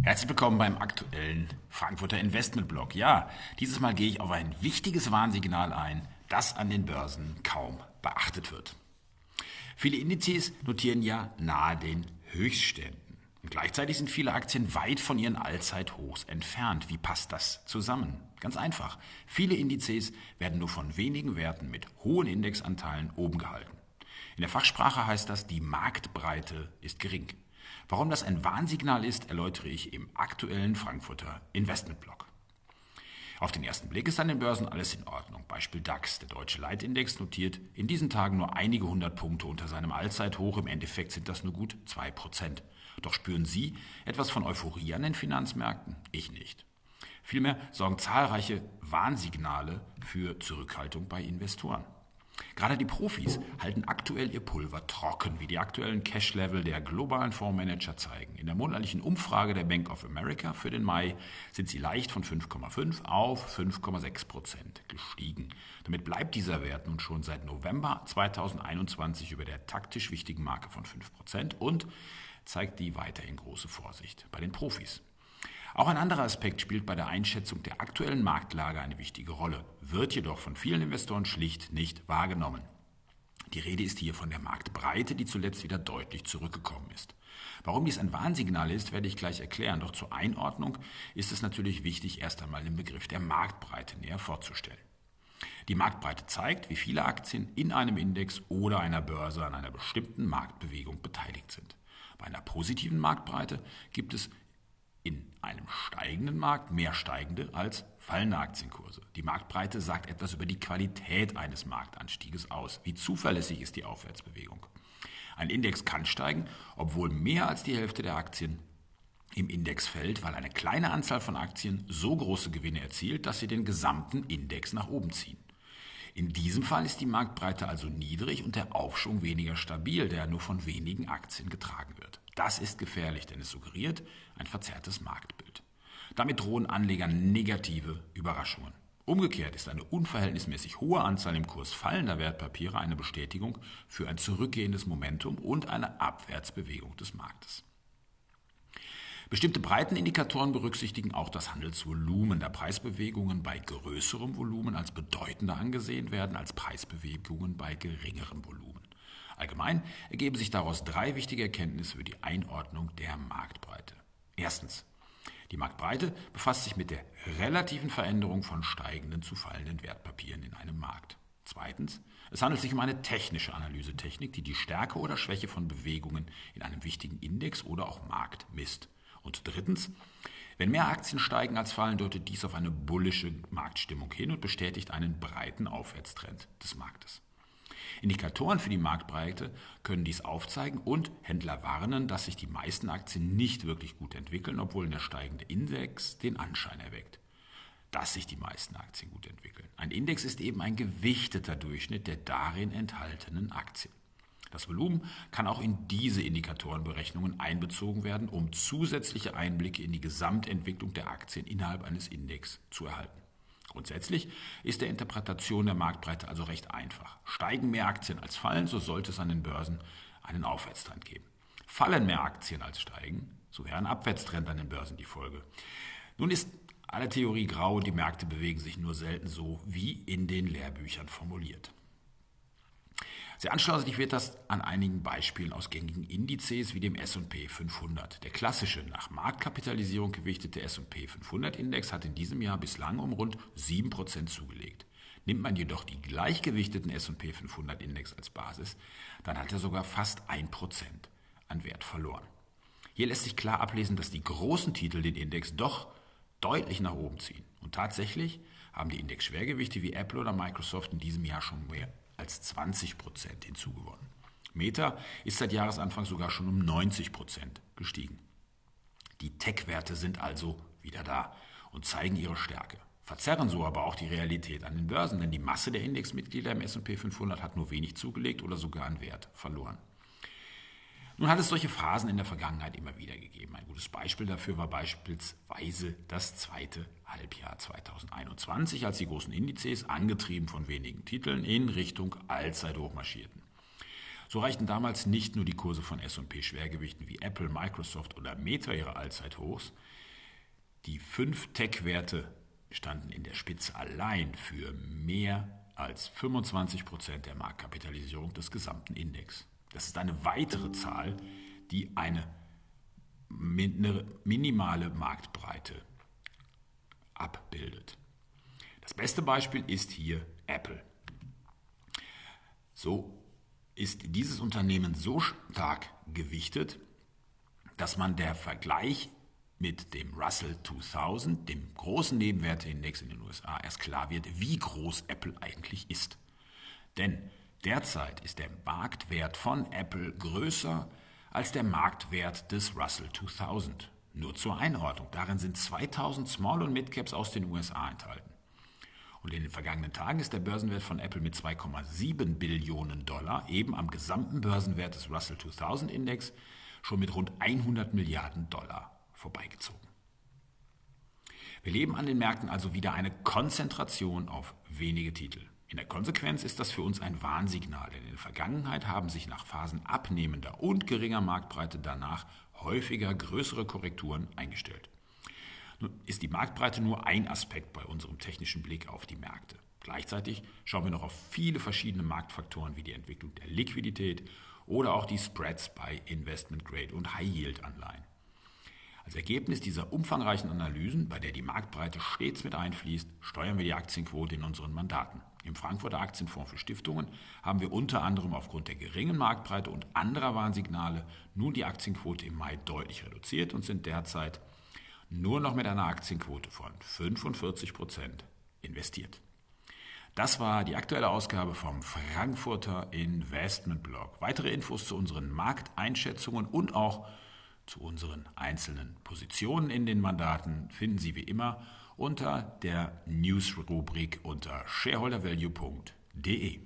Herzlich willkommen beim aktuellen Frankfurter Investmentblog. Ja, dieses Mal gehe ich auf ein wichtiges Warnsignal ein, das an den Börsen kaum beachtet wird. Viele Indizes notieren ja nahe den Höchstständen. Und gleichzeitig sind viele Aktien weit von ihren Allzeithochs entfernt. Wie passt das zusammen? Ganz einfach. Viele Indizes werden nur von wenigen Werten mit hohen Indexanteilen oben gehalten. In der Fachsprache heißt das, die Marktbreite ist gering. Warum das ein Warnsignal ist, erläutere ich im aktuellen Frankfurter Investmentblog. Auf den ersten Blick ist an den Börsen alles in Ordnung. Beispiel DAX. Der deutsche Leitindex notiert in diesen Tagen nur einige hundert Punkte unter seinem Allzeithoch. Im Endeffekt sind das nur gut zwei Prozent. Doch spüren Sie etwas von Euphorie an den Finanzmärkten? Ich nicht. Vielmehr sorgen zahlreiche Warnsignale für Zurückhaltung bei Investoren. Gerade die Profis halten aktuell ihr Pulver trocken, wie die aktuellen Cash-Level der globalen Fondsmanager zeigen. In der monatlichen Umfrage der Bank of America für den Mai sind sie leicht von 5,5 auf 5,6 Prozent gestiegen. Damit bleibt dieser Wert nun schon seit November 2021 über der taktisch wichtigen Marke von 5 Prozent und zeigt die weiterhin große Vorsicht bei den Profis. Auch ein anderer Aspekt spielt bei der Einschätzung der aktuellen Marktlage eine wichtige Rolle, wird jedoch von vielen Investoren schlicht nicht wahrgenommen. Die Rede ist hier von der Marktbreite, die zuletzt wieder deutlich zurückgekommen ist. Warum dies ein Warnsignal ist, werde ich gleich erklären. Doch zur Einordnung ist es natürlich wichtig, erst einmal den Begriff der Marktbreite näher vorzustellen. Die Marktbreite zeigt, wie viele Aktien in einem Index oder einer Börse an einer bestimmten Marktbewegung beteiligt sind. Bei einer positiven Marktbreite gibt es in einem steigenden Markt mehr steigende als fallende Aktienkurse. Die Marktbreite sagt etwas über die Qualität eines Marktanstieges aus. Wie zuverlässig ist die Aufwärtsbewegung? Ein Index kann steigen, obwohl mehr als die Hälfte der Aktien im Index fällt, weil eine kleine Anzahl von Aktien so große Gewinne erzielt, dass sie den gesamten Index nach oben ziehen. In diesem Fall ist die Marktbreite also niedrig und der Aufschwung weniger stabil, der nur von wenigen Aktien getragen wird. Das ist gefährlich, denn es suggeriert ein verzerrtes Marktbild. Damit drohen Anlegern negative Überraschungen. Umgekehrt ist eine unverhältnismäßig hohe Anzahl im Kurs fallender Wertpapiere eine Bestätigung für ein zurückgehendes Momentum und eine Abwärtsbewegung des Marktes. Bestimmte Breitenindikatoren berücksichtigen auch das Handelsvolumen, da Preisbewegungen bei größerem Volumen als bedeutender angesehen werden als Preisbewegungen bei geringerem Volumen. Allgemein ergeben sich daraus drei wichtige Erkenntnisse für die Einordnung der Marktbreite. Erstens. Die Marktbreite befasst sich mit der relativen Veränderung von steigenden zu fallenden Wertpapieren in einem Markt. Zweitens, es handelt sich um eine technische Analysetechnik, die die Stärke oder Schwäche von Bewegungen in einem wichtigen Index oder auch Markt misst. Und drittens, wenn mehr Aktien steigen als fallen, deutet dies auf eine bullische Marktstimmung hin und bestätigt einen breiten Aufwärtstrend des Marktes. Indikatoren für die Marktbreite können dies aufzeigen und Händler warnen, dass sich die meisten Aktien nicht wirklich gut entwickeln, obwohl der steigende Index den Anschein erweckt, dass sich die meisten Aktien gut entwickeln. Ein Index ist eben ein gewichteter Durchschnitt der darin enthaltenen Aktien. Das Volumen kann auch in diese Indikatorenberechnungen einbezogen werden, um zusätzliche Einblicke in die Gesamtentwicklung der Aktien innerhalb eines Index zu erhalten. Grundsätzlich ist der Interpretation der Marktbreite also recht einfach. Steigen mehr Aktien als fallen, so sollte es an den Börsen einen Aufwärtstrend geben. Fallen mehr Aktien als steigen, so wäre ein Abwärtstrend an den Börsen die Folge. Nun ist alle Theorie grau und die Märkte bewegen sich nur selten so wie in den Lehrbüchern formuliert. Sehr anschaulich wird das an einigen Beispielen aus gängigen Indizes wie dem S&P 500. Der klassische, nach Marktkapitalisierung gewichtete S&P 500 Index hat in diesem Jahr bislang um rund 7% zugelegt. Nimmt man jedoch die gleichgewichteten S&P 500 Index als Basis, dann hat er sogar fast 1% an Wert verloren. Hier lässt sich klar ablesen, dass die großen Titel den Index doch deutlich nach oben ziehen. Und tatsächlich haben die Index-Schwergewichte wie Apple oder Microsoft in diesem Jahr schon mehr als 20 Prozent hinzugewonnen. Meta ist seit Jahresanfang sogar schon um 90 Prozent gestiegen. Die Tech-Werte sind also wieder da und zeigen ihre Stärke. Verzerren so aber auch die Realität an den Börsen, denn die Masse der Indexmitglieder im S&P 500 hat nur wenig zugelegt oder sogar an Wert verloren. Nun hat es solche Phasen in der Vergangenheit immer wieder gegeben. Ein gutes Beispiel dafür war beispielsweise das zweite Halbjahr 2021, als die großen Indizes, angetrieben von wenigen Titeln, in Richtung Allzeithoch marschierten. So reichten damals nicht nur die Kurse von S&P-Schwergewichten wie Apple, Microsoft oder Meta ihre Allzeithochs. Die fünf Tech-Werte standen in der Spitze allein für mehr als 25 Prozent der Marktkapitalisierung des gesamten Index. Das ist eine weitere Zahl, die eine minimale Marktbreite abbildet. Das beste Beispiel ist hier Apple. So ist dieses Unternehmen so stark gewichtet, dass man der Vergleich mit dem Russell 2000, dem großen Nebenwerteindex in den USA, erst klar wird, wie groß Apple eigentlich ist. Denn derzeit ist der Marktwert von Apple größer als der Marktwert des Russell 2000. Nur zur Einordnung, darin sind 2000 Small- und Midcaps aus den USA enthalten. Und in den vergangenen Tagen ist der Börsenwert von Apple mit 2,7 Billionen Dollar eben am gesamten Börsenwert des Russell 2000 Index schon mit rund 100 Milliarden Dollar vorbeigezogen. Wir leben an den Märkten also wieder eine Konzentration auf wenige Titel. In der Konsequenz ist das für uns ein Warnsignal, denn in der Vergangenheit haben sich nach Phasen abnehmender und geringer Marktbreite danach häufiger größere Korrekturen eingestellt. Nun ist die Marktbreite nur ein Aspekt bei unserem technischen Blick auf die Märkte. Gleichzeitig schauen wir noch auf viele verschiedene Marktfaktoren wie die Entwicklung der Liquidität oder auch die Spreads bei Investment Grade und High Yield Anleihen. Als Ergebnis dieser umfangreichen Analysen, bei der die Marktbreite stets mit einfließt, steuern wir die Aktienquote in unseren Mandaten. Im Frankfurter Aktienfonds für Stiftungen haben wir unter anderem aufgrund der geringen Marktbreite und anderer Warnsignale nun die Aktienquote im Mai deutlich reduziert und sind derzeit nur noch mit einer Aktienquote von 45 Prozent investiert. Das war die aktuelle Ausgabe vom Frankfurter Investment Blog. Weitere Infos zu unseren Markteinschätzungen und auch zu unseren einzelnen Positionen in den Mandaten finden Sie wie immer unter der News-Rubrik unter shareholdervalue.de.